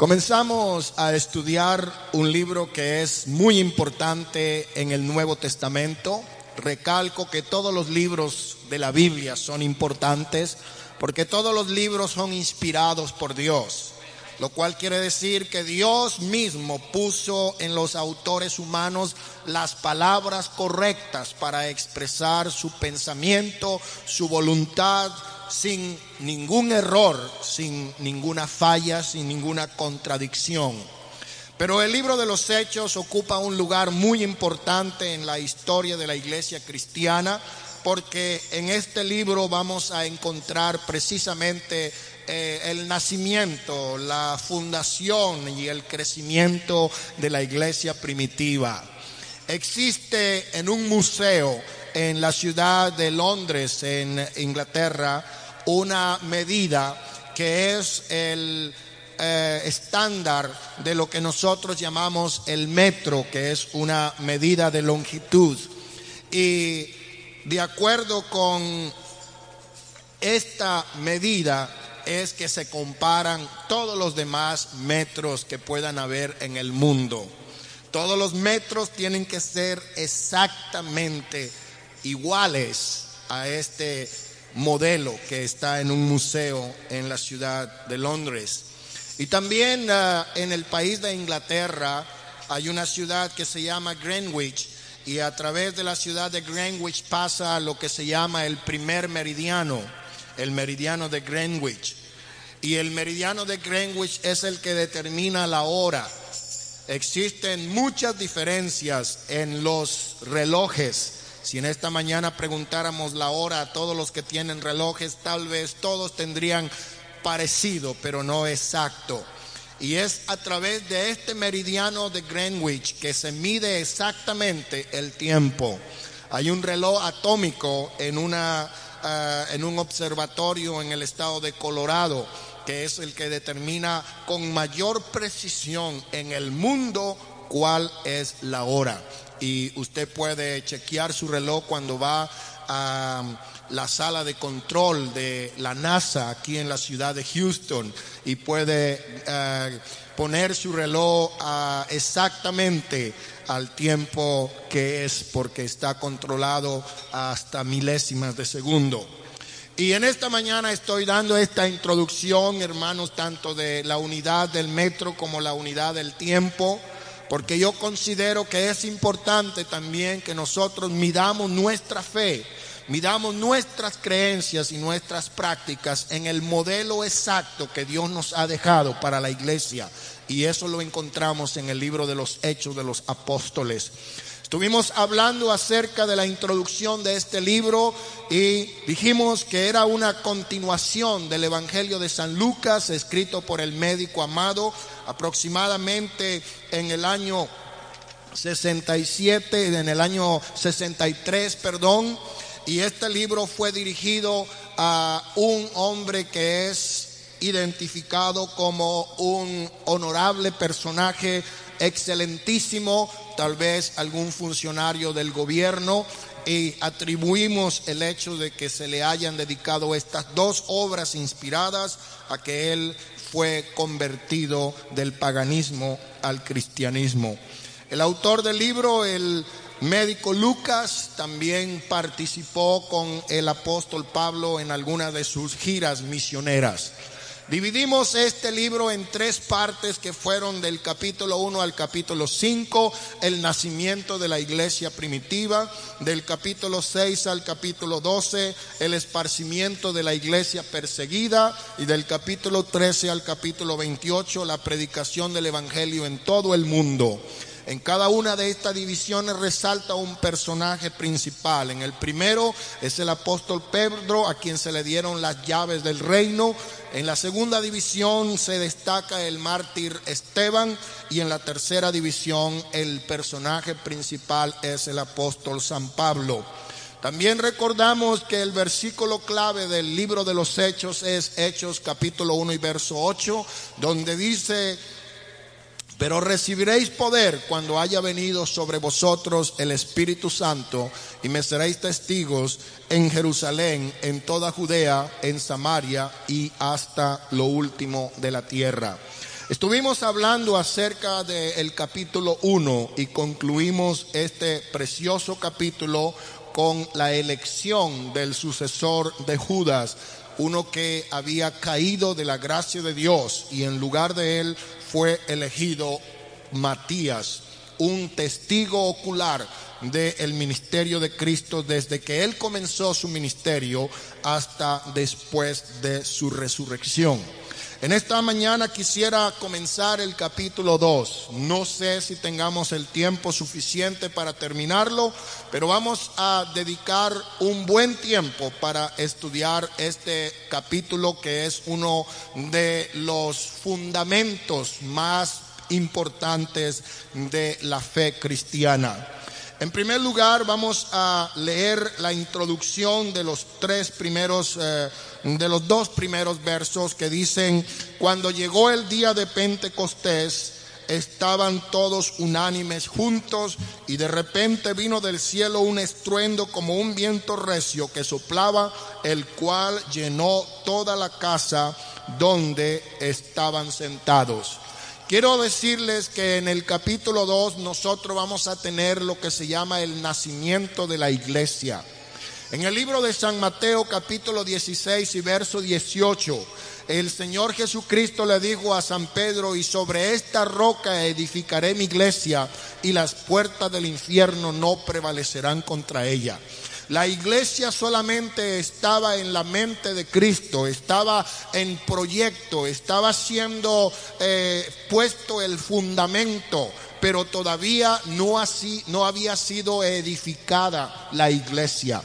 Comenzamos a estudiar un libro que es muy importante en el Nuevo Testamento. Recalco que todos los libros de la Biblia son importantes porque todos los libros son inspirados por Dios, lo cual quiere decir que Dios mismo puso en los autores humanos las palabras correctas para expresar su pensamiento, su voluntad, sin ningún error, sin ninguna falla, sin ninguna contradicción. Pero el libro de los Hechos ocupa un lugar muy importante en la historia de la iglesia cristiana porque en este libro vamos a encontrar precisamente eh, el nacimiento, la fundación y el crecimiento de la iglesia primitiva. Existe en un museo en la ciudad de Londres, en Inglaterra, una medida que es el eh, estándar de lo que nosotros llamamos el metro, que es una medida de longitud. Y de acuerdo con esta medida es que se comparan todos los demás metros que puedan haber en el mundo. Todos los metros tienen que ser exactamente iguales a este modelo que está en un museo en la ciudad de Londres. Y también ah, en el país de Inglaterra hay una ciudad que se llama Greenwich y a través de la ciudad de Greenwich pasa lo que se llama el primer meridiano, el meridiano de Greenwich. Y el meridiano de Greenwich es el que determina la hora. Existen muchas diferencias en los relojes si en esta mañana preguntáramos la hora a todos los que tienen relojes, tal vez todos tendrían parecido, pero no exacto. Y es a través de este meridiano de Greenwich que se mide exactamente el tiempo. Hay un reloj atómico en, una, eh, en un observatorio en el estado de Colorado que es el que determina con mayor precisión en el mundo cuál es la hora y usted puede chequear su reloj cuando va a la sala de control de la NASA aquí en la ciudad de Houston y puede eh, poner su reloj exactamente al tiempo que es porque está controlado hasta milésimas de segundo. Y en esta mañana estoy dando esta introducción, hermanos, tanto de la unidad del metro como la unidad del tiempo porque yo considero que es importante también que nosotros midamos nuestra fe, midamos nuestras creencias y nuestras prácticas en el modelo exacto que Dios nos ha dejado para la iglesia. Y eso lo encontramos en el libro de los Hechos de los Apóstoles. Estuvimos hablando acerca de la introducción de este libro y dijimos que era una continuación del Evangelio de San Lucas, escrito por el médico amado, aproximadamente en el año 67, en el año 63, perdón. Y este libro fue dirigido a un hombre que es identificado como un honorable personaje excelentísimo, tal vez algún funcionario del gobierno, y atribuimos el hecho de que se le hayan dedicado estas dos obras inspiradas a que él fue convertido del paganismo al cristianismo. El autor del libro, el médico Lucas, también participó con el apóstol Pablo en algunas de sus giras misioneras. Dividimos este libro en tres partes que fueron del capítulo 1 al capítulo 5, el nacimiento de la iglesia primitiva, del capítulo 6 al capítulo 12, el esparcimiento de la iglesia perseguida y del capítulo 13 al capítulo 28, la predicación del Evangelio en todo el mundo. En cada una de estas divisiones resalta un personaje principal. En el primero es el apóstol Pedro, a quien se le dieron las llaves del reino. En la segunda división se destaca el mártir Esteban y en la tercera división el personaje principal es el apóstol San Pablo. También recordamos que el versículo clave del libro de los Hechos es Hechos capítulo 1 y verso 8, donde dice pero recibiréis poder cuando haya venido sobre vosotros el Espíritu Santo y me seréis testigos en Jerusalén, en toda Judea, en Samaria y hasta lo último de la tierra. Estuvimos hablando acerca del capítulo 1 y concluimos este precioso capítulo con la elección del sucesor de Judas, uno que había caído de la gracia de Dios y en lugar de él fue elegido Matías, un testigo ocular del ministerio de Cristo desde que él comenzó su ministerio hasta después de su resurrección. En esta mañana quisiera comenzar el capítulo 2. No sé si tengamos el tiempo suficiente para terminarlo, pero vamos a dedicar un buen tiempo para estudiar este capítulo que es uno de los fundamentos más importantes de la fe cristiana. En primer lugar, vamos a leer la introducción de los tres primeros, eh, de los dos primeros versos que dicen, cuando llegó el día de Pentecostés, estaban todos unánimes juntos y de repente vino del cielo un estruendo como un viento recio que soplaba, el cual llenó toda la casa donde estaban sentados. Quiero decirles que en el capítulo 2 nosotros vamos a tener lo que se llama el nacimiento de la iglesia. En el libro de San Mateo capítulo 16 y verso 18, el Señor Jesucristo le dijo a San Pedro, y sobre esta roca edificaré mi iglesia, y las puertas del infierno no prevalecerán contra ella. La iglesia solamente estaba en la mente de Cristo, estaba en proyecto, estaba siendo eh, puesto el fundamento, pero todavía no, así, no había sido edificada la iglesia.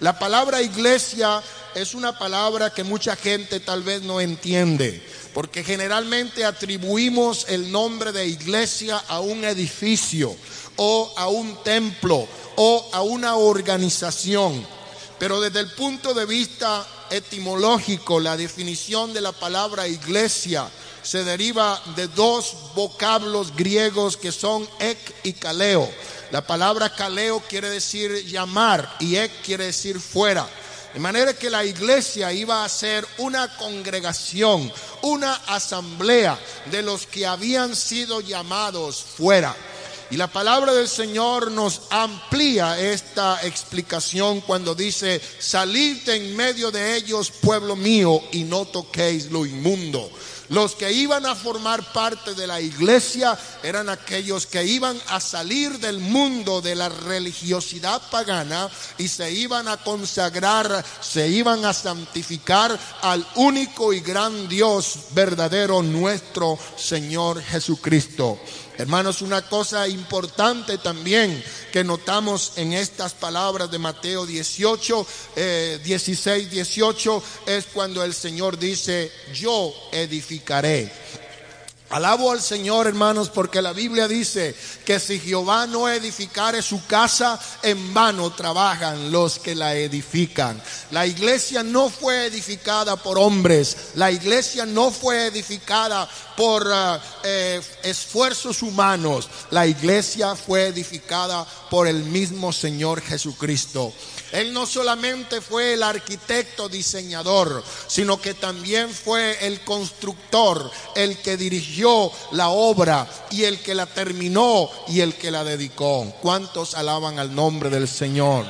La palabra iglesia es una palabra que mucha gente tal vez no entiende, porque generalmente atribuimos el nombre de iglesia a un edificio o a un templo o a una organización. Pero desde el punto de vista etimológico, la definición de la palabra iglesia se deriva de dos vocablos griegos que son ek y kaleo. La palabra kaleo quiere decir llamar y ek quiere decir fuera. De manera que la iglesia iba a ser una congregación, una asamblea de los que habían sido llamados fuera. Y la palabra del Señor nos amplía esta explicación cuando dice, salid en medio de ellos, pueblo mío, y no toquéis lo inmundo. Los que iban a formar parte de la iglesia eran aquellos que iban a salir del mundo de la religiosidad pagana y se iban a consagrar, se iban a santificar al único y gran Dios verdadero, nuestro Señor Jesucristo. Hermanos, una cosa importante también que notamos en estas palabras de Mateo 18, 16, 18, es cuando el Señor dice, yo edificaré. Alabo al Señor, hermanos, porque la Biblia dice que si Jehová no edificare su casa, en vano trabajan los que la edifican. La iglesia no fue edificada por hombres, la iglesia no fue edificada por eh, eh, esfuerzos humanos, la iglesia fue edificada por el mismo Señor Jesucristo. Él no solamente fue el arquitecto diseñador, sino que también fue el constructor, el que dirigió la obra y el que la terminó y el que la dedicó. ¿Cuántos alaban al nombre del Señor?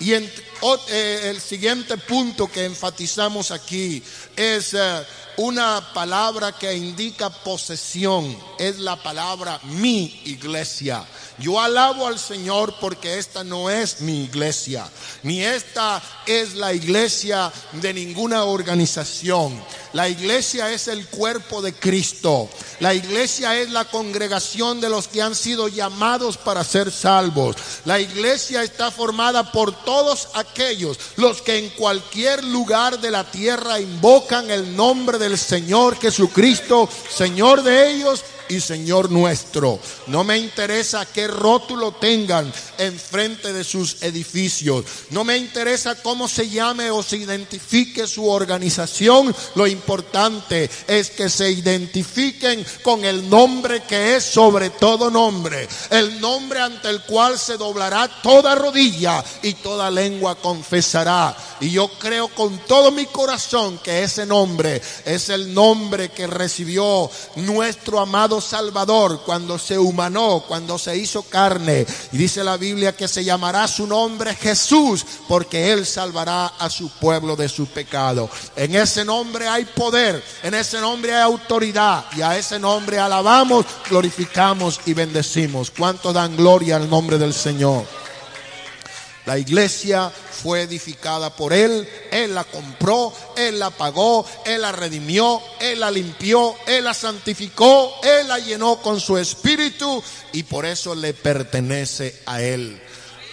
Y eh, el siguiente punto que enfatizamos aquí es eh, una palabra que indica posesión, es la palabra mi iglesia. Yo alabo al Señor porque esta no es mi iglesia, ni esta es la iglesia de ninguna organización. La iglesia es el cuerpo de Cristo. La iglesia es la congregación de los que han sido llamados para ser salvos. La iglesia está formada por todos aquellos los que en cualquier lugar de la tierra invocan el nombre del Señor Jesucristo, Señor de ellos y Señor nuestro. No me interesa qué rótulo tengan enfrente de sus edificios. No me interesa cómo se llame o se identifique su organización. Lo importante es que se identifiquen con el nombre que es sobre todo nombre. El nombre ante el cual se doblará toda rodilla y toda lengua confesará. Y yo creo con todo mi corazón que ese nombre es el nombre que recibió nuestro amado Salvador cuando se humanó, cuando se hizo carne. Y dice la Biblia que se llamará su nombre Jesús porque Él salvará a su pueblo de su pecado. En ese nombre hay poder, en ese nombre hay autoridad y a ese nombre alabamos, glorificamos y bendecimos. ¿Cuánto dan gloria al nombre del Señor? La iglesia fue edificada por Él, Él la compró, Él la pagó, Él la redimió, Él la limpió, Él la santificó, Él la llenó con su espíritu y por eso le pertenece a Él.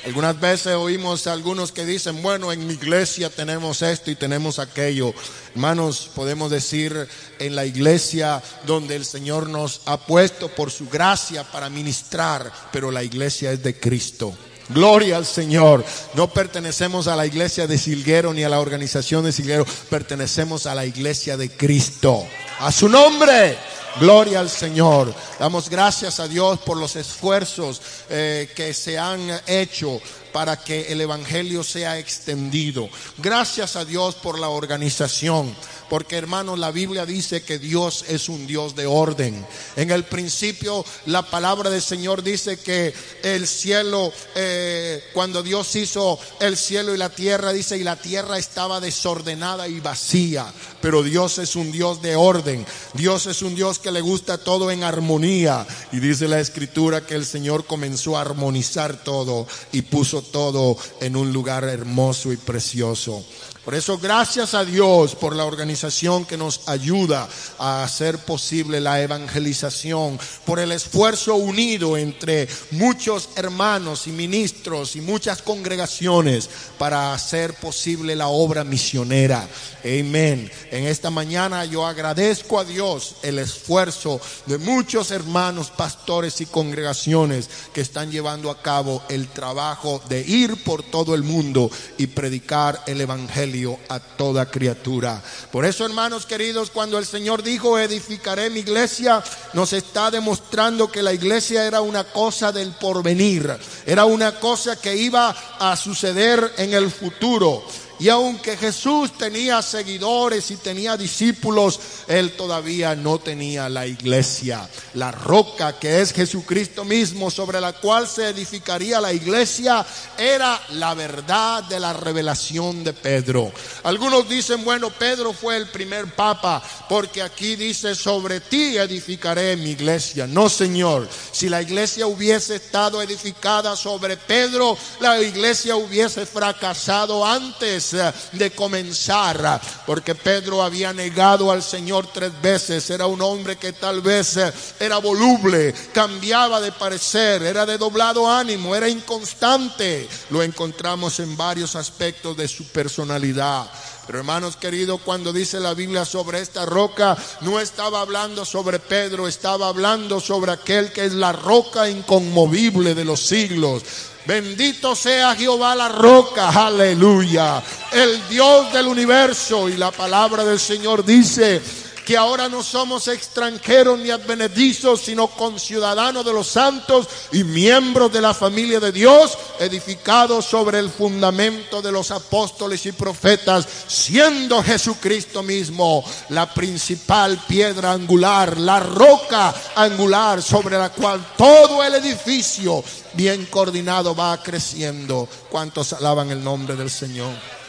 Algunas veces oímos a algunos que dicen, bueno, en mi iglesia tenemos esto y tenemos aquello. Hermanos, podemos decir en la iglesia donde el Señor nos ha puesto por su gracia para ministrar, pero la iglesia es de Cristo. Gloria al Señor. No pertenecemos a la iglesia de Silguero ni a la organización de Silguero. Pertenecemos a la iglesia de Cristo. A su nombre. Gloria al Señor. Damos gracias a Dios por los esfuerzos eh, que se han hecho para que el Evangelio sea extendido. Gracias a Dios por la organización. Porque hermanos, la Biblia dice que Dios es un Dios de orden. En el principio la palabra del Señor dice que el cielo, eh, cuando Dios hizo el cielo y la tierra, dice, y la tierra estaba desordenada y vacía. Pero Dios es un Dios de orden. Dios es un Dios que le gusta todo en armonía. Y dice la escritura que el Señor comenzó a armonizar todo y puso todo en un lugar hermoso y precioso. Por eso, gracias a Dios por la organización que nos ayuda a hacer posible la evangelización, por el esfuerzo unido entre muchos hermanos y ministros y muchas congregaciones para hacer posible la obra misionera. Amén. En esta mañana yo agradezco a Dios el esfuerzo de muchos hermanos, pastores y congregaciones que están llevando a cabo el trabajo de ir por todo el mundo y predicar el Evangelio a toda criatura. Por eso, hermanos queridos, cuando el Señor dijo, edificaré mi iglesia, nos está demostrando que la iglesia era una cosa del porvenir, era una cosa que iba a suceder en el futuro. Y aunque Jesús tenía seguidores y tenía discípulos, él todavía no tenía la iglesia. La roca que es Jesucristo mismo, sobre la cual se edificaría la iglesia, era la verdad de la revelación de Pedro. Algunos dicen, bueno, Pedro fue el primer papa, porque aquí dice, sobre ti edificaré mi iglesia. No, Señor, si la iglesia hubiese estado edificada sobre Pedro, la iglesia hubiese fracasado antes de comenzar, porque Pedro había negado al Señor tres veces, era un hombre que tal vez eh, era voluble, cambiaba de parecer, era de doblado ánimo, era inconstante, lo encontramos en varios aspectos de su personalidad. Pero hermanos queridos, cuando dice la Biblia sobre esta roca, no estaba hablando sobre Pedro, estaba hablando sobre aquel que es la roca inconmovible de los siglos. Bendito sea Jehová la roca, aleluya. El Dios del universo. Y la palabra del Señor dice que ahora no somos extranjeros ni advenedizos, sino conciudadanos de los santos y miembros de la familia de Dios, edificados sobre el fundamento de los apóstoles y profetas, siendo Jesucristo mismo la principal piedra angular, la roca angular sobre la cual todo el edificio bien coordinado va creciendo. ¿Cuántos alaban el nombre del Señor?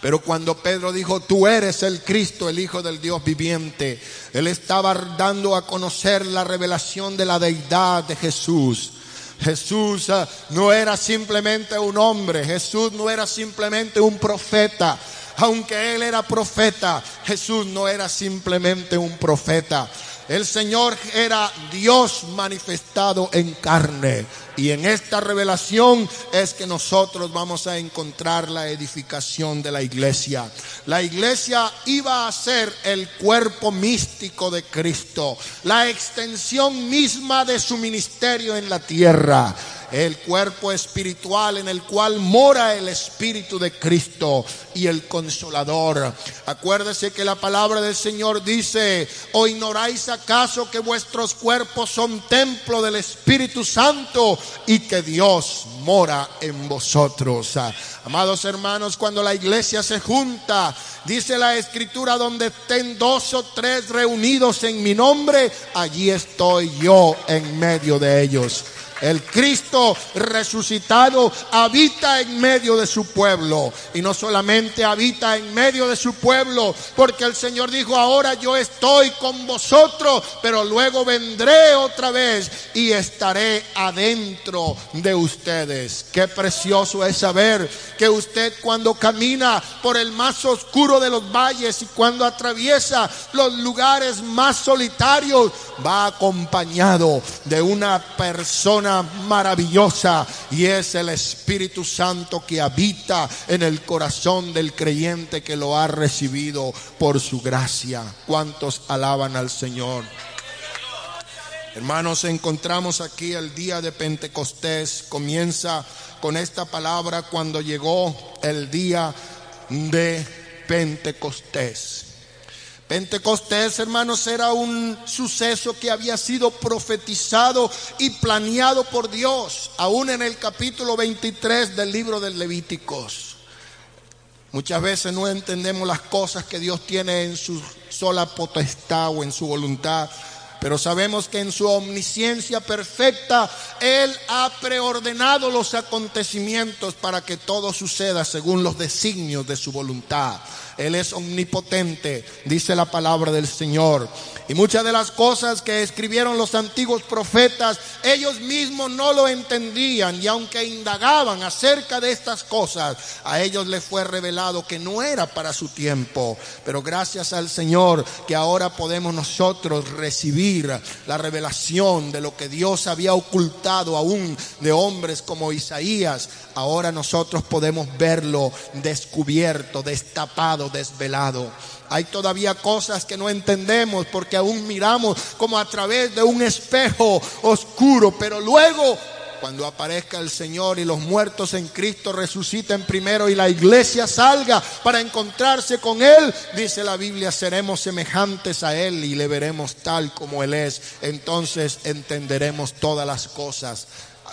Pero cuando Pedro dijo, tú eres el Cristo, el Hijo del Dios viviente, él estaba dando a conocer la revelación de la deidad de Jesús. Jesús ah, no era simplemente un hombre, Jesús no era simplemente un profeta. Aunque él era profeta, Jesús no era simplemente un profeta. El Señor era Dios manifestado en carne. Y en esta revelación es que nosotros vamos a encontrar la edificación de la iglesia. La iglesia iba a ser el cuerpo místico de Cristo, la extensión misma de su ministerio en la tierra el cuerpo espiritual en el cual mora el Espíritu de Cristo y el Consolador. Acuérdese que la palabra del Señor dice, ¿o ignoráis acaso que vuestros cuerpos son templo del Espíritu Santo y que Dios mora en vosotros? Amados hermanos, cuando la iglesia se junta, dice la escritura, donde estén dos o tres reunidos en mi nombre, allí estoy yo en medio de ellos. El Cristo resucitado habita en medio de su pueblo. Y no solamente habita en medio de su pueblo, porque el Señor dijo, ahora yo estoy con vosotros, pero luego vendré otra vez y estaré adentro de ustedes. Qué precioso es saber que usted cuando camina por el más oscuro de los valles y cuando atraviesa los lugares más solitarios, va acompañado de una persona maravillosa y es el Espíritu Santo que habita en el corazón del creyente que lo ha recibido por su gracia. ¿Cuántos alaban al Señor? Hermanos, encontramos aquí el día de Pentecostés. Comienza con esta palabra cuando llegó el día de Pentecostés. Pentecostés, hermanos, era un suceso que había sido profetizado y planeado por Dios, aún en el capítulo 23 del libro de Levíticos. Muchas veces no entendemos las cosas que Dios tiene en su sola potestad o en su voluntad, pero sabemos que en su omnisciencia perfecta Él ha preordenado los acontecimientos para que todo suceda según los designios de su voluntad. Él es omnipotente, dice la palabra del Señor. Y muchas de las cosas que escribieron los antiguos profetas, ellos mismos no lo entendían. Y aunque indagaban acerca de estas cosas, a ellos les fue revelado que no era para su tiempo. Pero gracias al Señor que ahora podemos nosotros recibir la revelación de lo que Dios había ocultado aún de hombres como Isaías. Ahora nosotros podemos verlo descubierto, destapado desvelado. Hay todavía cosas que no entendemos porque aún miramos como a través de un espejo oscuro, pero luego cuando aparezca el Señor y los muertos en Cristo resuciten primero y la iglesia salga para encontrarse con Él, dice la Biblia, seremos semejantes a Él y le veremos tal como Él es. Entonces entenderemos todas las cosas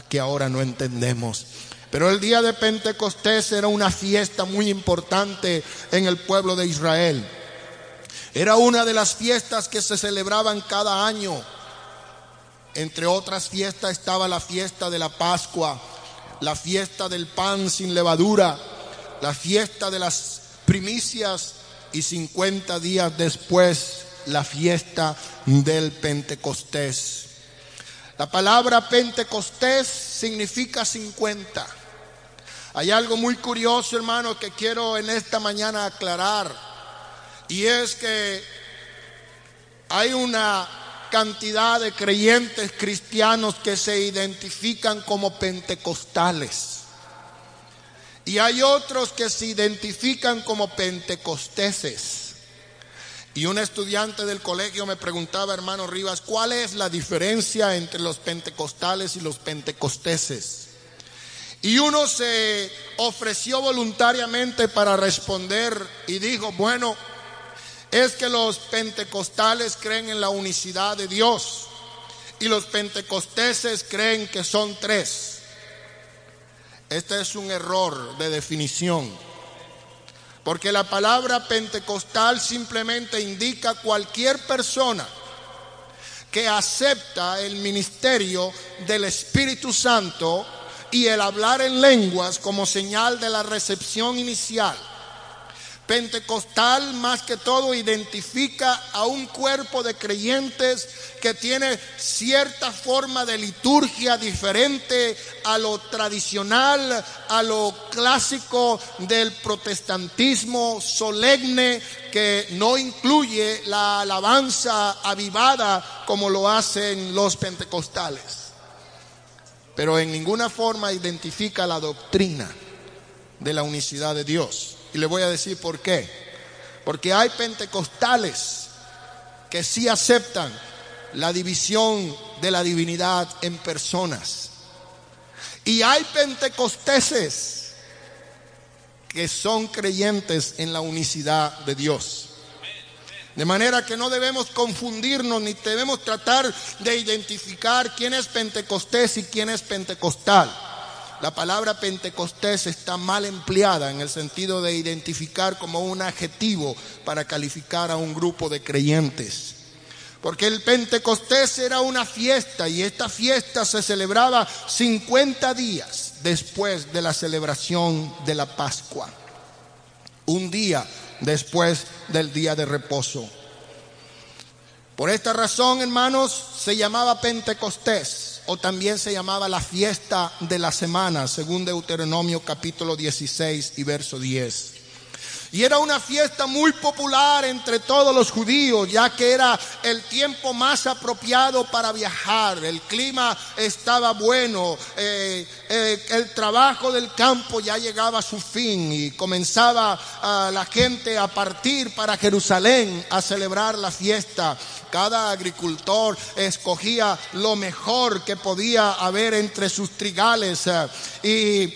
que ahora no entendemos. Pero el día de Pentecostés era una fiesta muy importante en el pueblo de Israel. Era una de las fiestas que se celebraban cada año. Entre otras fiestas estaba la fiesta de la Pascua, la fiesta del pan sin levadura, la fiesta de las primicias y 50 días después la fiesta del Pentecostés. La palabra Pentecostés significa 50. Hay algo muy curioso, hermano, que quiero en esta mañana aclarar. Y es que hay una cantidad de creyentes cristianos que se identifican como pentecostales. Y hay otros que se identifican como pentecosteses. Y un estudiante del colegio me preguntaba, hermano Rivas, ¿cuál es la diferencia entre los pentecostales y los pentecosteses? Y uno se ofreció voluntariamente para responder y dijo, bueno, es que los pentecostales creen en la unicidad de Dios y los pentecosteses creen que son tres. Este es un error de definición, porque la palabra pentecostal simplemente indica cualquier persona que acepta el ministerio del Espíritu Santo y el hablar en lenguas como señal de la recepción inicial. Pentecostal más que todo identifica a un cuerpo de creyentes que tiene cierta forma de liturgia diferente a lo tradicional, a lo clásico del protestantismo solemne que no incluye la alabanza avivada como lo hacen los pentecostales. Pero en ninguna forma identifica la doctrina de la unicidad de Dios. Y le voy a decir por qué. Porque hay pentecostales que sí aceptan la división de la divinidad en personas. Y hay pentecosteses que son creyentes en la unicidad de Dios. De manera que no debemos confundirnos ni debemos tratar de identificar quién es pentecostés y quién es pentecostal. La palabra Pentecostés está mal empleada en el sentido de identificar como un adjetivo para calificar a un grupo de creyentes. Porque el Pentecostés era una fiesta y esta fiesta se celebraba 50 días después de la celebración de la Pascua. Un día después del día de reposo. Por esta razón, hermanos, se llamaba Pentecostés o también se llamaba la fiesta de la semana, según Deuteronomio capítulo 16 y verso 10. Y era una fiesta muy popular entre todos los judíos, ya que era el tiempo más apropiado para viajar. El clima estaba bueno, eh, eh, el trabajo del campo ya llegaba a su fin y comenzaba ah, la gente a partir para Jerusalén a celebrar la fiesta. Cada agricultor escogía lo mejor que podía haber entre sus trigales eh, y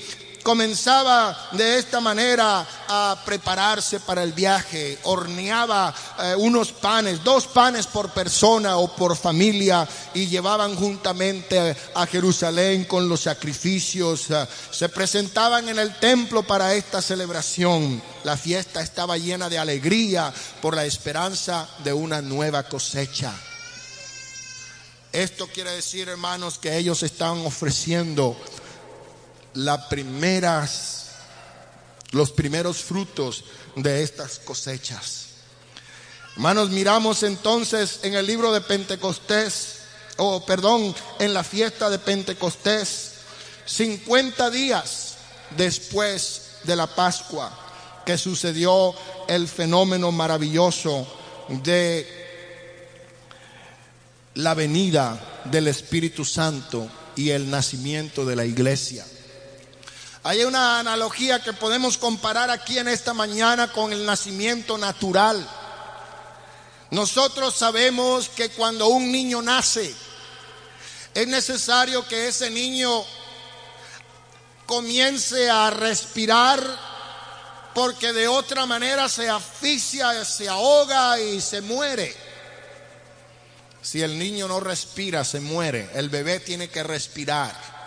comenzaba de esta manera a prepararse para el viaje, horneaba eh, unos panes, dos panes por persona o por familia y llevaban juntamente a Jerusalén con los sacrificios, eh, se presentaban en el templo para esta celebración. La fiesta estaba llena de alegría por la esperanza de una nueva cosecha. Esto quiere decir, hermanos, que ellos estaban ofreciendo las primeras, los primeros frutos de estas cosechas. Hermanos, miramos entonces en el libro de Pentecostés, o perdón, en la fiesta de Pentecostés, 50 días después de la Pascua, que sucedió el fenómeno maravilloso de la venida del Espíritu Santo y el nacimiento de la iglesia. Hay una analogía que podemos comparar aquí en esta mañana con el nacimiento natural. Nosotros sabemos que cuando un niño nace, es necesario que ese niño comience a respirar porque de otra manera se asfixia, se ahoga y se muere. Si el niño no respira, se muere. El bebé tiene que respirar.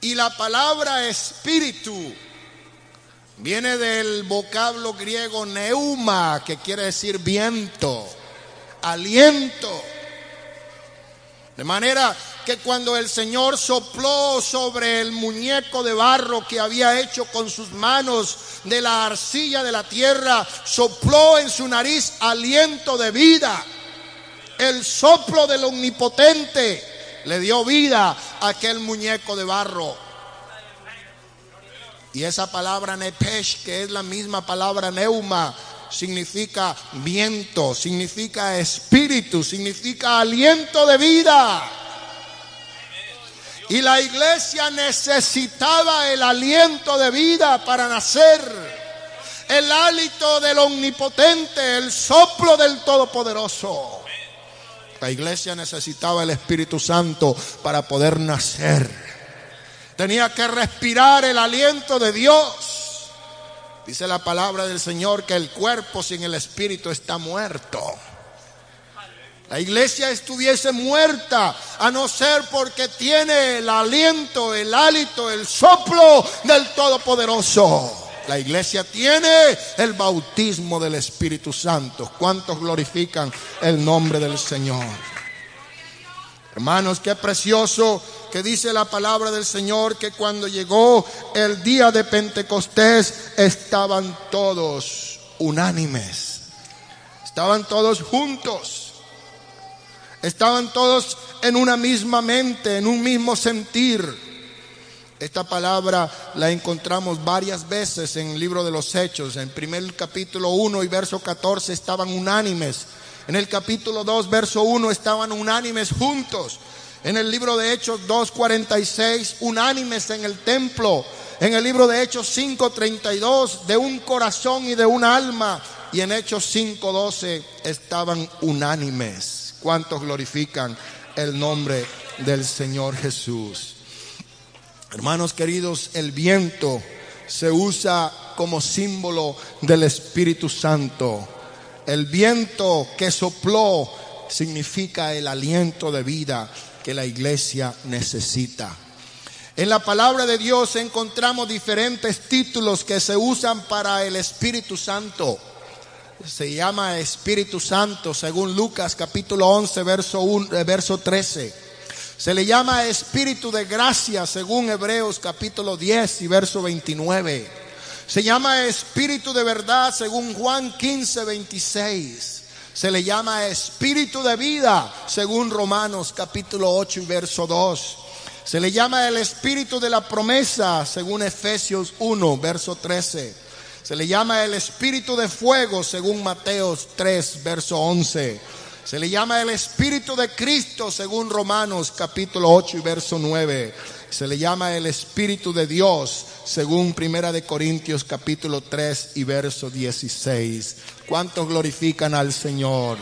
Y la palabra espíritu viene del vocablo griego neuma, que quiere decir viento, aliento. De manera que cuando el Señor sopló sobre el muñeco de barro que había hecho con sus manos de la arcilla de la tierra, sopló en su nariz aliento de vida, el soplo del omnipotente le dio vida a aquel muñeco de barro. Y esa palabra nepesh, que es la misma palabra neuma, significa viento, significa espíritu, significa aliento de vida. Y la iglesia necesitaba el aliento de vida para nacer. El hálito del omnipotente, el soplo del todopoderoso. La iglesia necesitaba el Espíritu Santo para poder nacer. Tenía que respirar el aliento de Dios. Dice la palabra del Señor que el cuerpo sin el Espíritu está muerto. La iglesia estuviese muerta a no ser porque tiene el aliento, el hálito, el soplo del Todopoderoso. La iglesia tiene el bautismo del Espíritu Santo. ¿Cuántos glorifican el nombre del Señor? Hermanos, qué precioso que dice la palabra del Señor que cuando llegó el día de Pentecostés estaban todos unánimes, estaban todos juntos, estaban todos en una misma mente, en un mismo sentir. Esta palabra la encontramos varias veces en el libro de los Hechos. En primer capítulo 1 y verso 14 estaban unánimes. En el capítulo 2, verso 1 estaban unánimes juntos. En el libro de Hechos 2.46, unánimes en el templo. En el libro de Hechos 5.32, de un corazón y de un alma. Y en Hechos 5.12 estaban unánimes. ¿Cuántos glorifican el nombre del Señor Jesús? Hermanos queridos, el viento se usa como símbolo del Espíritu Santo. El viento que sopló significa el aliento de vida que la iglesia necesita. En la palabra de Dios encontramos diferentes títulos que se usan para el Espíritu Santo. Se llama Espíritu Santo según Lucas capítulo 11 verso, 1, eh, verso 13. Se le llama espíritu de gracia según Hebreos capítulo 10 y verso 29. Se llama espíritu de verdad según Juan 15, 26. Se le llama espíritu de vida según Romanos capítulo 8 y verso 2. Se le llama el espíritu de la promesa según Efesios 1, verso 13. Se le llama el espíritu de fuego según Mateos 3, verso 11. Se le llama el Espíritu de Cristo según Romanos capítulo 8 y verso 9. Se le llama el Espíritu de Dios según Primera de Corintios capítulo 3 y verso 16. ¿Cuántos glorifican al Señor?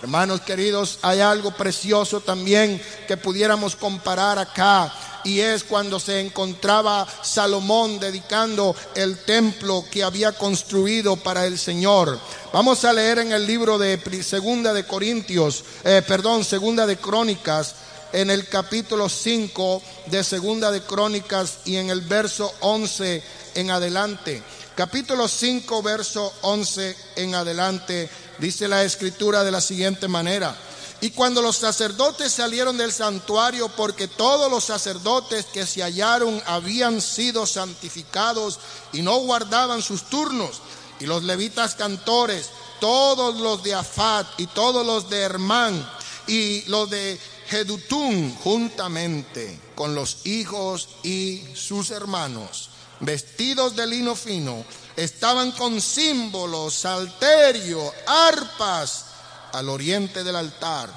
Hermanos queridos, hay algo precioso también que pudiéramos comparar acá y es cuando se encontraba Salomón dedicando el templo que había construido para el Señor. Vamos a leer en el libro de Segunda de Corintios, eh, perdón, Segunda de Crónicas, en el capítulo 5 de Segunda de Crónicas y en el verso 11 en adelante. Capítulo 5, verso 11 en adelante, dice la escritura de la siguiente manera. Y cuando los sacerdotes salieron del santuario, porque todos los sacerdotes que se hallaron habían sido santificados y no guardaban sus turnos, y los levitas cantores, todos los de Afat y todos los de Hermán y los de Jedutún juntamente con los hijos y sus hermanos, vestidos de lino fino, estaban con símbolos, salterio, arpas al oriente del altar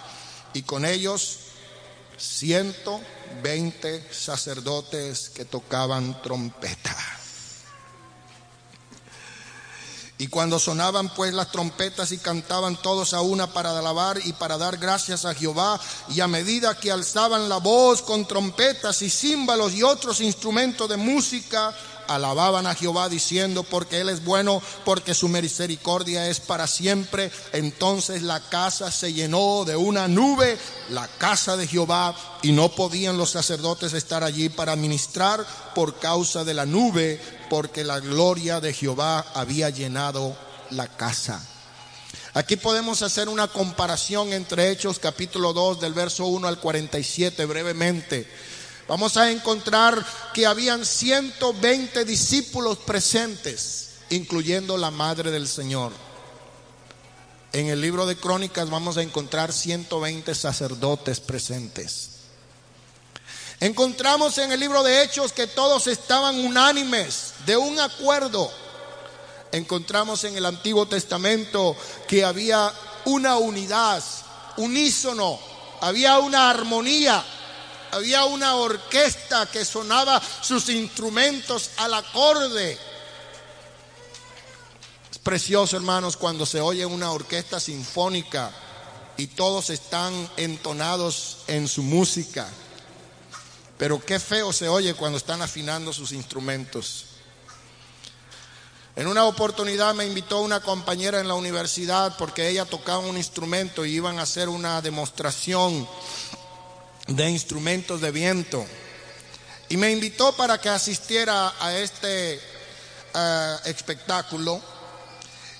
y con ellos 120 sacerdotes que tocaban trompeta. Y cuando sonaban pues las trompetas y cantaban todos a una para alabar y para dar gracias a Jehová, y a medida que alzaban la voz con trompetas y címbalos y otros instrumentos de música, alababan a Jehová diciendo, porque Él es bueno, porque su misericordia es para siempre. Entonces la casa se llenó de una nube, la casa de Jehová, y no podían los sacerdotes estar allí para ministrar por causa de la nube, porque la gloria de Jehová había llenado la casa. Aquí podemos hacer una comparación entre Hechos capítulo 2 del verso 1 al 47 brevemente vamos a encontrar que habían 120 discípulos presentes, incluyendo la madre del Señor. En el libro de Crónicas vamos a encontrar 120 sacerdotes presentes. Encontramos en el libro de Hechos que todos estaban unánimes, de un acuerdo. Encontramos en el Antiguo Testamento que había una unidad, unísono, había una armonía había una orquesta que sonaba sus instrumentos al acorde. Es precioso, hermanos, cuando se oye una orquesta sinfónica y todos están entonados en su música. Pero qué feo se oye cuando están afinando sus instrumentos. En una oportunidad me invitó una compañera en la universidad porque ella tocaba un instrumento y iban a hacer una demostración de instrumentos de viento. Y me invitó para que asistiera a este eh, espectáculo.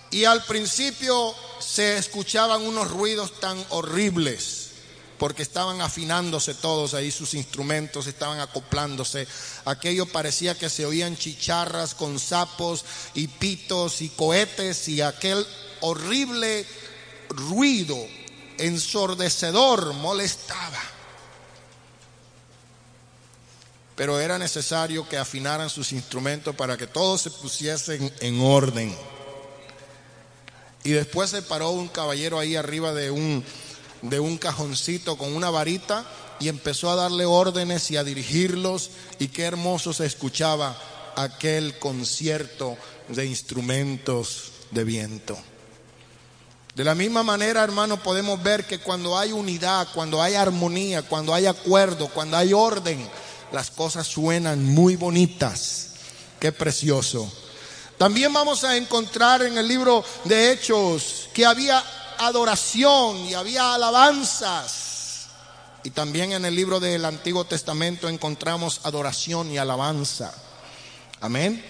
Y al principio se escuchaban unos ruidos tan horribles, porque estaban afinándose todos ahí, sus instrumentos estaban acoplándose. Aquello parecía que se oían chicharras con sapos y pitos y cohetes y aquel horrible ruido ensordecedor molestaba. Pero era necesario que afinaran sus instrumentos para que todos se pusiesen en orden. Y después se paró un caballero ahí arriba de un, de un cajoncito con una varita y empezó a darle órdenes y a dirigirlos y qué hermoso se escuchaba aquel concierto de instrumentos de viento. De la misma manera, hermano, podemos ver que cuando hay unidad, cuando hay armonía, cuando hay acuerdo, cuando hay orden, las cosas suenan muy bonitas. Qué precioso. También vamos a encontrar en el libro de Hechos que había adoración y había alabanzas. Y también en el libro del Antiguo Testamento encontramos adoración y alabanza. Amén.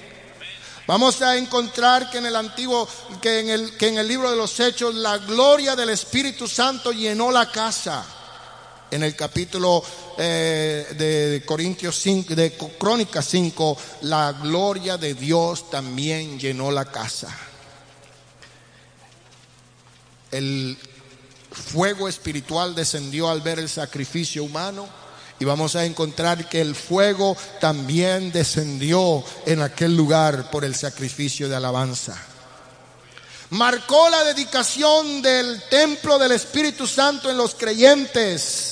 Vamos a encontrar que en el antiguo, que en el, que en el libro de los Hechos, la gloria del Espíritu Santo llenó la casa. En el capítulo eh, de Corintios 5, de Crónicas 5, la gloria de Dios también llenó la casa. El fuego espiritual descendió al ver el sacrificio humano y vamos a encontrar que el fuego también descendió en aquel lugar por el sacrificio de alabanza. Marcó la dedicación del templo del Espíritu Santo en los creyentes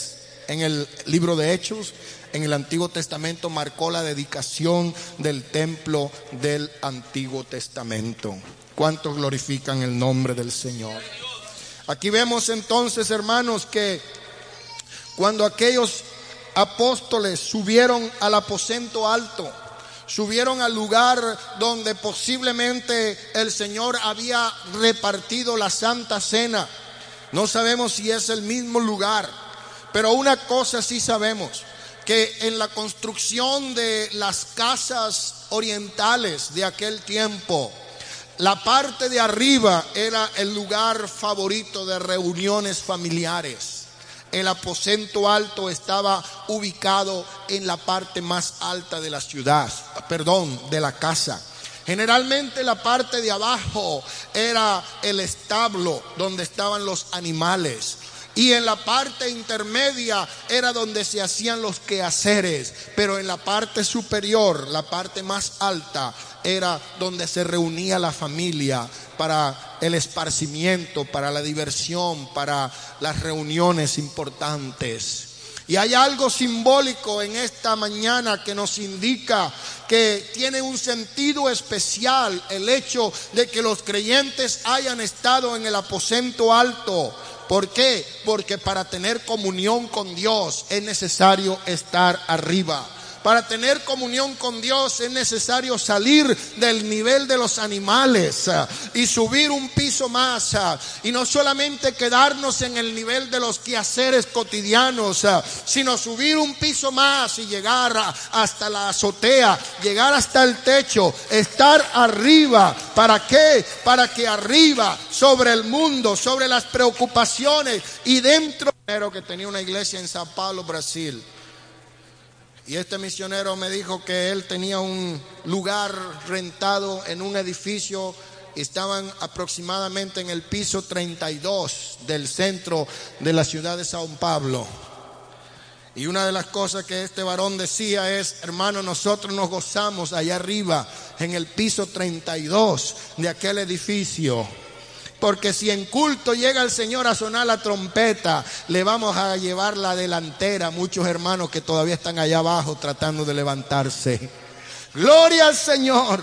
en el libro de Hechos, en el Antiguo Testamento, marcó la dedicación del templo del Antiguo Testamento. ¿Cuántos glorifican el nombre del Señor? Aquí vemos entonces, hermanos, que cuando aquellos apóstoles subieron al aposento alto, subieron al lugar donde posiblemente el Señor había repartido la santa cena. No sabemos si es el mismo lugar, pero una cosa sí sabemos, que en la construcción de las casas orientales de aquel tiempo, la parte de arriba era el lugar favorito de reuniones familiares. El aposento alto estaba ubicado en la parte más alta de la ciudad, perdón, de la casa. Generalmente la parte de abajo era el establo donde estaban los animales. Y en la parte intermedia era donde se hacían los quehaceres, pero en la parte superior, la parte más alta, era donde se reunía la familia para el esparcimiento, para la diversión, para las reuniones importantes. Y hay algo simbólico en esta mañana que nos indica que tiene un sentido especial el hecho de que los creyentes hayan estado en el aposento alto ¿Por qué? Porque para tener comunión con Dios es necesario estar arriba. Para tener comunión con Dios es necesario salir del nivel de los animales ah, y subir un piso más. Ah, y no solamente quedarnos en el nivel de los quehaceres cotidianos, ah, sino subir un piso más y llegar hasta la azotea, llegar hasta el techo, estar arriba. ¿Para qué? Para que arriba, sobre el mundo, sobre las preocupaciones y dentro que tenía una iglesia en Sao Paulo, Brasil y este misionero me dijo que él tenía un lugar rentado en un edificio, estaban aproximadamente en el piso 32 del centro de la ciudad de Sao Paulo. Y una de las cosas que este varón decía es, hermano, nosotros nos gozamos allá arriba, en el piso 32 de aquel edificio. Porque si en culto llega el Señor a sonar la trompeta, le vamos a llevar la delantera muchos hermanos que todavía están allá abajo tratando de levantarse. Gloria al Señor.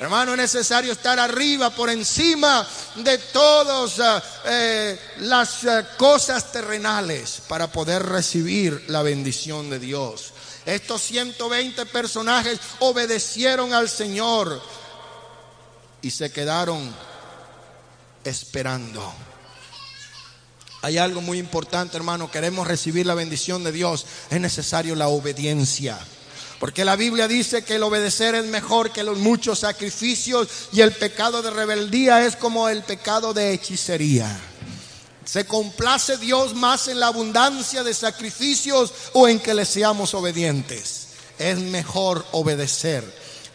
Hermano, es necesario estar arriba, por encima de todas eh, eh, las eh, cosas terrenales para poder recibir la bendición de Dios. Estos 120 personajes obedecieron al Señor y se quedaron esperando. Hay algo muy importante, hermano. Queremos recibir la bendición de Dios. Es necesario la obediencia. Porque la Biblia dice que el obedecer es mejor que los muchos sacrificios y el pecado de rebeldía es como el pecado de hechicería. ¿Se complace Dios más en la abundancia de sacrificios o en que le seamos obedientes? Es mejor obedecer.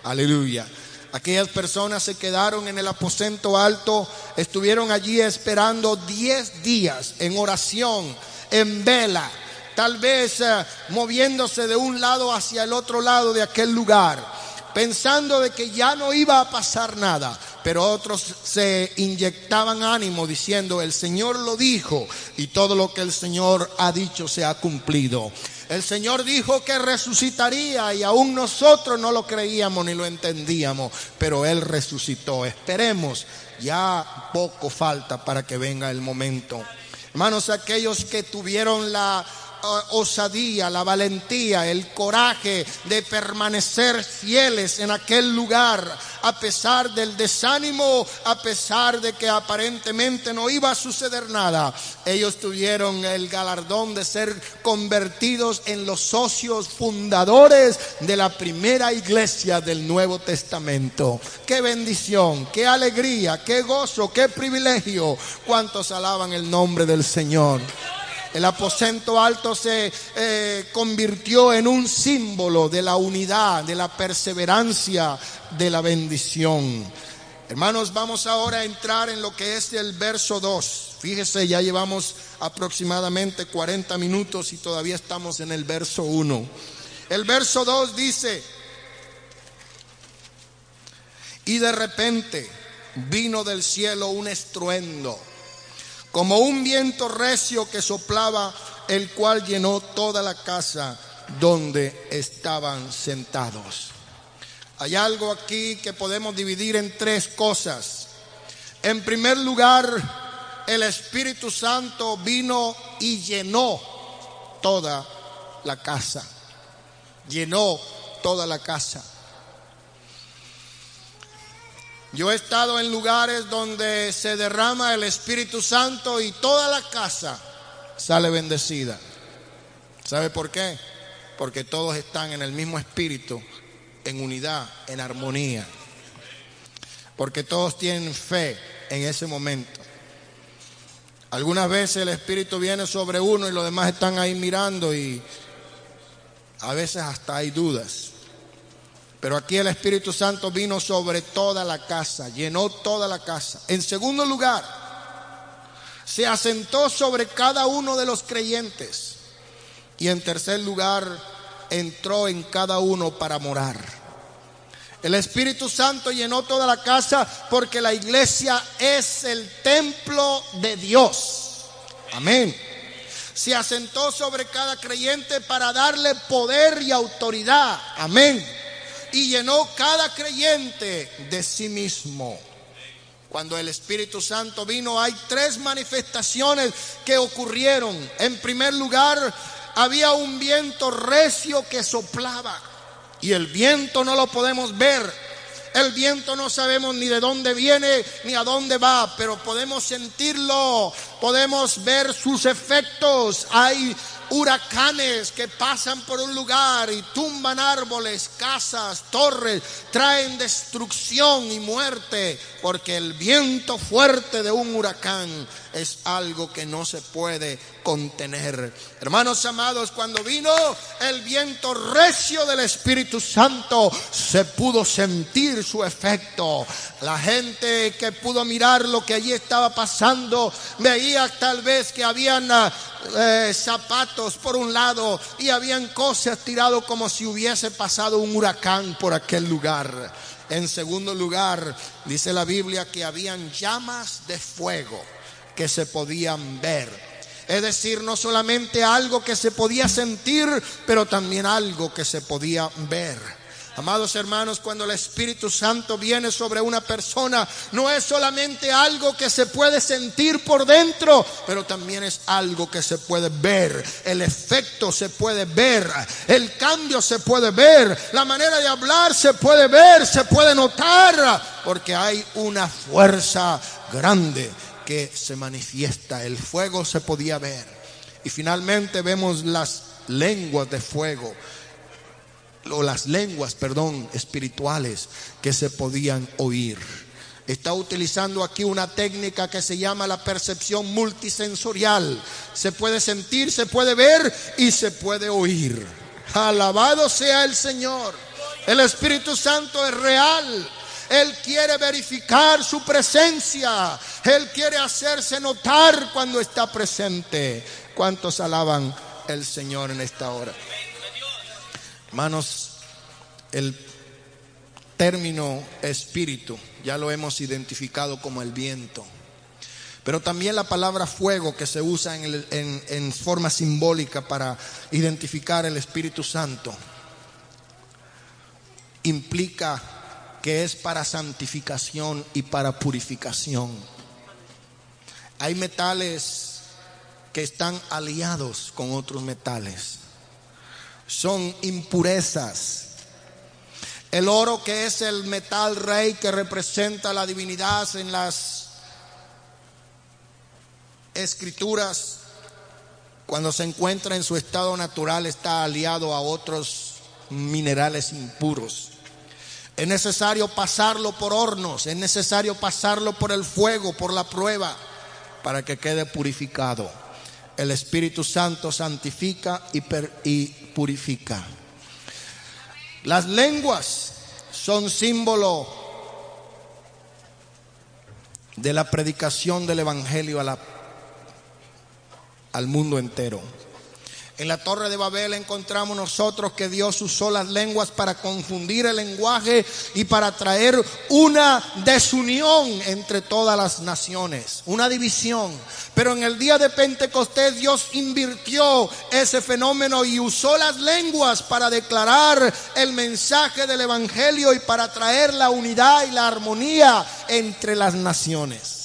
Aleluya. Aquellas personas se quedaron en el aposento alto, estuvieron allí esperando 10 días en oración, en vela, tal vez eh, moviéndose de un lado hacia el otro lado de aquel lugar, pensando de que ya no iba a pasar nada pero otros se inyectaban ánimo diciendo, el Señor lo dijo y todo lo que el Señor ha dicho se ha cumplido. El Señor dijo que resucitaría y aún nosotros no lo creíamos ni lo entendíamos, pero Él resucitó. Esperemos, ya poco falta para que venga el momento. Hermanos, aquellos que tuvieron la osadía, la valentía, el coraje de permanecer fieles en aquel lugar, a pesar del desánimo, a pesar de que aparentemente no iba a suceder nada. Ellos tuvieron el galardón de ser convertidos en los socios fundadores de la primera iglesia del Nuevo Testamento. Qué bendición, qué alegría, qué gozo, qué privilegio. Cuántos alaban el nombre del Señor. El aposento alto se eh, convirtió en un símbolo de la unidad, de la perseverancia, de la bendición. Hermanos, vamos ahora a entrar en lo que es el verso 2. Fíjese, ya llevamos aproximadamente 40 minutos y todavía estamos en el verso 1. El verso 2 dice, y de repente vino del cielo un estruendo como un viento recio que soplaba, el cual llenó toda la casa donde estaban sentados. Hay algo aquí que podemos dividir en tres cosas. En primer lugar, el Espíritu Santo vino y llenó toda la casa. Llenó toda la casa. Yo he estado en lugares donde se derrama el Espíritu Santo y toda la casa sale bendecida. ¿Sabe por qué? Porque todos están en el mismo espíritu, en unidad, en armonía. Porque todos tienen fe en ese momento. Algunas veces el Espíritu viene sobre uno y los demás están ahí mirando y a veces hasta hay dudas. Pero aquí el Espíritu Santo vino sobre toda la casa, llenó toda la casa. En segundo lugar, se asentó sobre cada uno de los creyentes. Y en tercer lugar, entró en cada uno para morar. El Espíritu Santo llenó toda la casa porque la iglesia es el templo de Dios. Amén. Se asentó sobre cada creyente para darle poder y autoridad. Amén y llenó cada creyente de sí mismo. Cuando el Espíritu Santo vino, hay tres manifestaciones que ocurrieron. En primer lugar, había un viento recio que soplaba. Y el viento no lo podemos ver. El viento no sabemos ni de dónde viene ni a dónde va, pero podemos sentirlo, podemos ver sus efectos. Hay huracanes que pasan por un lugar y tumban árboles, casas, torres, traen destrucción y muerte, porque el viento fuerte de un huracán es algo que no se puede contener. Hermanos amados, cuando vino el viento recio del Espíritu Santo, se pudo sentir su efecto. La gente que pudo mirar lo que allí estaba pasando, veía tal vez que habían eh, zapatos por un lado y habían cosas tiradas como si hubiese pasado un huracán por aquel lugar. En segundo lugar, dice la Biblia que habían llamas de fuego que se podían ver. Es decir, no solamente algo que se podía sentir, pero también algo que se podía ver. Amados hermanos, cuando el Espíritu Santo viene sobre una persona, no es solamente algo que se puede sentir por dentro, pero también es algo que se puede ver. El efecto se puede ver, el cambio se puede ver, la manera de hablar se puede ver, se puede notar, porque hay una fuerza grande que se manifiesta. El fuego se podía ver. Y finalmente vemos las lenguas de fuego o las lenguas, perdón, espirituales que se podían oír. Está utilizando aquí una técnica que se llama la percepción multisensorial. Se puede sentir, se puede ver y se puede oír. Alabado sea el Señor. El Espíritu Santo es real. Él quiere verificar su presencia. Él quiere hacerse notar cuando está presente. ¿Cuántos alaban el Señor en esta hora? Hermanos, el término espíritu ya lo hemos identificado como el viento. Pero también la palabra fuego que se usa en, en, forma simbólica para identificar el Espíritu Santo implica que es para santificación y para purificación. Hay metales que están aliados con otros metales. Son impurezas. El oro que es el metal rey que representa la divinidad en las escrituras, cuando se encuentra en su estado natural, está aliado a otros minerales impuros. Es necesario pasarlo por hornos, es necesario pasarlo por el fuego, por la prueba, para que quede purificado. El Espíritu Santo santifica y, purifica. Las lenguas son símbolo de la predicación del Evangelio al mundo entero. En la torre de Babel encontramos nosotros que Dios usó las lenguas para confundir el lenguaje y para traer una desunión entre todas las naciones, una división. Pero en el día de Pentecostés Dios invirtió ese fenómeno y usó las lenguas para declarar el mensaje del Evangelio y para traer la unidad y la armonía entre las naciones.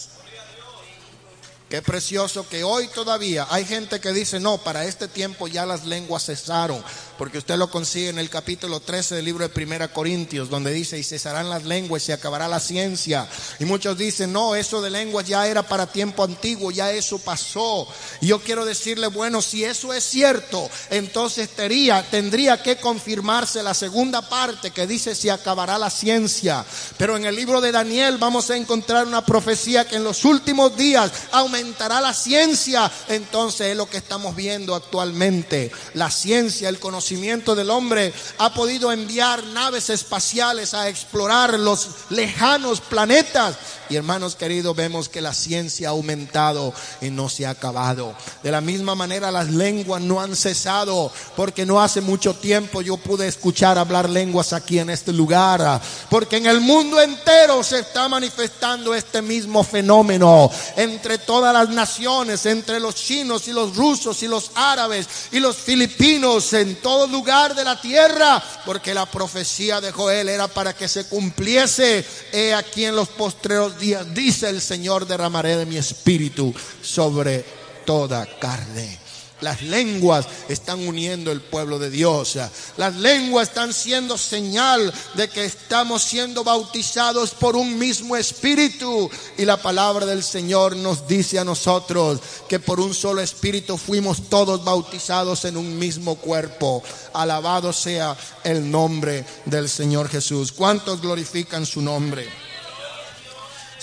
Qué precioso que hoy todavía hay gente que dice, no, para este tiempo ya las lenguas cesaron, porque usted lo consigue en el capítulo 13 del libro de Primera Corintios, donde dice, y cesarán las lenguas y se acabará la ciencia. Y muchos dicen, no, eso de lenguas ya era para tiempo antiguo, ya eso pasó. Y yo quiero decirle, bueno, si eso es cierto, entonces tendría, tendría que confirmarse la segunda parte que dice, se acabará la ciencia. Pero en el libro de Daniel vamos a encontrar una profecía que en los últimos días aumentará aumentará la ciencia. Entonces es lo que estamos viendo actualmente. La ciencia, el conocimiento del hombre ha podido enviar naves espaciales a explorar los lejanos planetas y hermanos queridos, vemos que la ciencia ha aumentado y no se ha acabado. De la misma manera las lenguas no han cesado, porque no hace mucho tiempo yo pude escuchar hablar lenguas aquí en este lugar, porque en el mundo entero se está manifestando este mismo fenómeno entre todas las naciones, entre los chinos y los rusos y los árabes y los filipinos, en todo lugar de la tierra, porque la profecía de Joel era para que se cumpliese he aquí en los postreros días, dice el Señor, derramaré de mi espíritu sobre toda carne. Las lenguas están uniendo el pueblo de Dios. Las lenguas están siendo señal de que estamos siendo bautizados por un mismo espíritu. Y la palabra del Señor nos dice a nosotros que por un solo espíritu fuimos todos bautizados en un mismo cuerpo. Alabado sea el nombre del Señor Jesús. ¿Cuántos glorifican su nombre?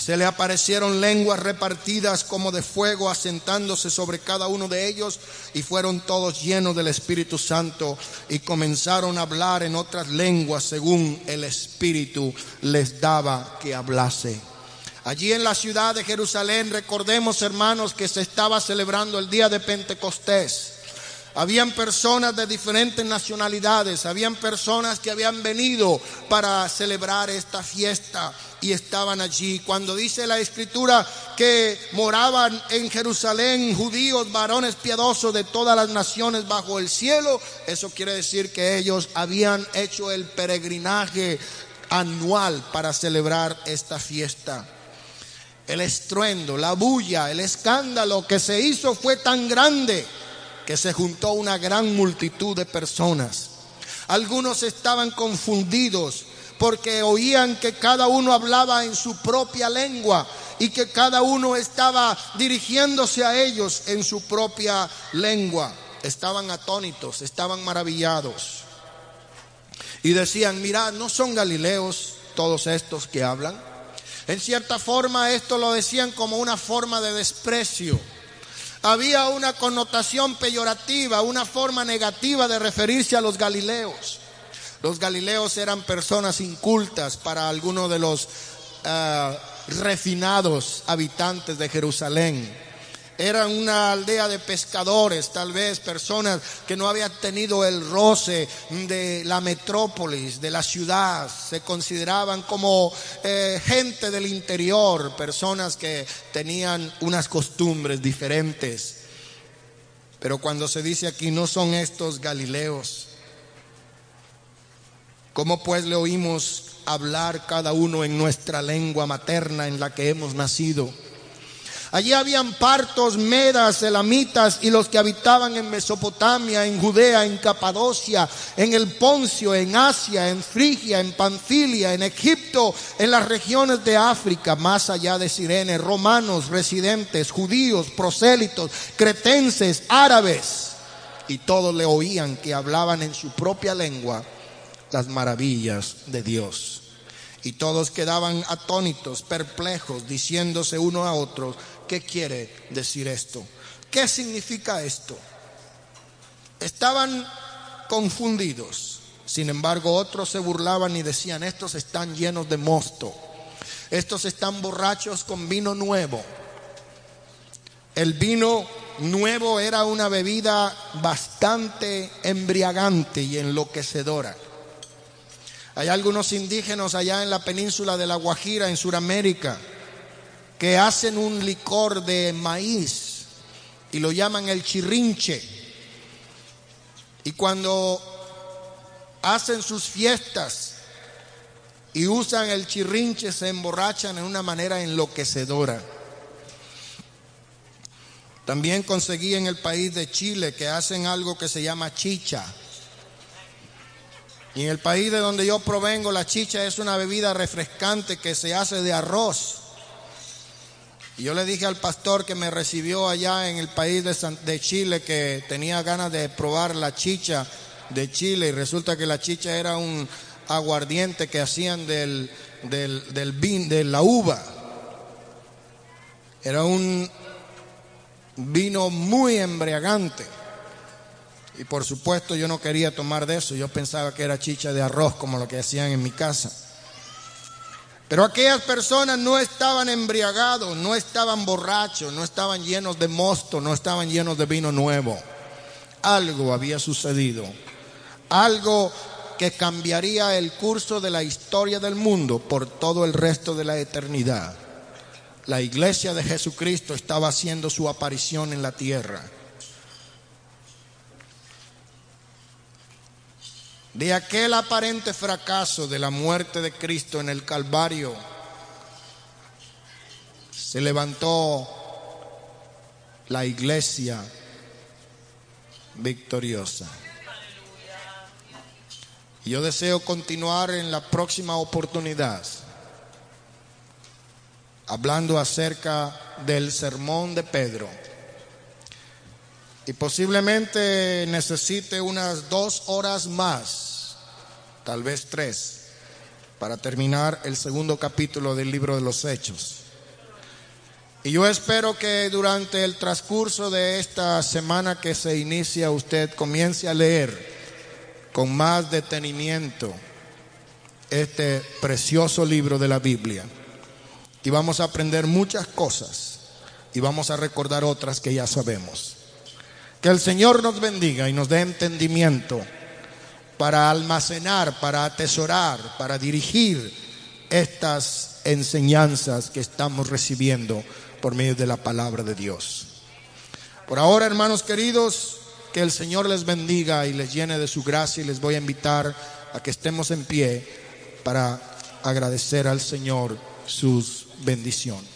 Se le aparecieron lenguas repartidas como de fuego asentándose sobre cada uno de ellos y fueron todos llenos del Espíritu Santo y comenzaron a hablar en otras lenguas según el Espíritu les daba que hablase. Allí en la ciudad de Jerusalén, recordemos hermanos que se estaba celebrando el día de Pentecostés. Habían personas de diferentes nacionalidades, habían personas que habían venido para celebrar esta fiesta y estaban allí. Cuando dice la escritura que moraban en Jerusalén judíos, varones piadosos de todas las naciones bajo el cielo, eso quiere decir que ellos habían hecho el peregrinaje anual para celebrar esta fiesta. El estruendo, la bulla, el escándalo que se hizo fue tan grande que se juntó una gran multitud de personas. Algunos estaban confundidos porque oían que cada uno hablaba en su propia lengua y que cada uno estaba dirigiéndose a ellos en su propia lengua. Estaban atónitos, estaban maravillados. Y decían, mirad, ¿no son galileos todos estos que hablan? En cierta forma esto lo decían como una forma de desprecio. Había una connotación peyorativa, una forma negativa de referirse a los galileos. Los galileos eran personas incultas para algunos de los uh, refinados habitantes de Jerusalén. Eran una aldea de pescadores, tal vez personas que no habían tenido el roce de la metrópolis, de la ciudad. Se consideraban como eh, gente del interior, personas que tenían unas costumbres diferentes. Pero cuando se dice aquí, no son estos galileos. ¿Cómo pues le oímos hablar cada uno en nuestra lengua materna en la que hemos nacido? Allí habían partos, medas, elamitas y los que habitaban en Mesopotamia, en Judea, en Capadocia, en el Poncio, en Asia, en Frigia, en Panfilia, en Egipto, en las regiones de África, más allá de Sirene, romanos, residentes, judíos, prosélitos, cretenses, árabes. Y todos le oían que hablaban en su propia lengua las maravillas de Dios. Y todos quedaban atónitos, perplejos, diciéndose uno a otro, ¿qué quiere decir esto? ¿Qué significa esto? Estaban confundidos. Sin embargo, otros se burlaban y decían, estos están llenos de mosto. Estos están borrachos con vino nuevo. El vino nuevo era una bebida bastante embriagante y enloquecedora. Hay algunos indígenas allá en la península de La Guajira, en Sudamérica, que hacen un licor de maíz y lo llaman el chirrinche. Y cuando hacen sus fiestas y usan el chirrinche, se emborrachan en una manera enloquecedora. También conseguí en el país de Chile que hacen algo que se llama chicha y en el país de donde yo provengo, la chicha es una bebida refrescante que se hace de arroz. Y yo le dije al pastor que me recibió allá en el país de, Chile que tenía ganas de probar la chicha de Chile y resulta que la chicha era un aguardiente que hacían del, del, del vin, de la uva. Era un vino muy embriagante. Y por supuesto yo no quería tomar de eso, yo pensaba que era chicha de arroz como lo que hacían en mi casa. Pero aquellas personas no estaban embriagados, no estaban borrachos, no estaban llenos de mosto, no estaban llenos de vino nuevo. Algo había sucedido, algo que cambiaría el curso de la historia del mundo por todo el resto de la eternidad. La iglesia de Jesucristo estaba haciendo su aparición en la tierra. De aquel aparente fracaso de la muerte de Cristo en el Calvario, se levantó la iglesia victoriosa. Yo deseo continuar en la próxima oportunidad hablando acerca del sermón de Pedro. Y posiblemente necesite unas dos horas más tal vez tres, para terminar el segundo capítulo del libro de los Hechos. Y yo espero que durante el transcurso de esta semana que se inicia usted comience a leer con más detenimiento este precioso libro de la Biblia. Y vamos a aprender muchas cosas y vamos a recordar otras que ya sabemos. Que el Señor nos bendiga y nos dé entendimiento para almacenar, para atesorar, para dirigir estas enseñanzas que estamos recibiendo por medio de la palabra de Dios. Por ahora, hermanos queridos, que el Señor les bendiga y les llene de su gracia y les voy a invitar a que estemos en pie para agradecer al Señor sus bendiciones.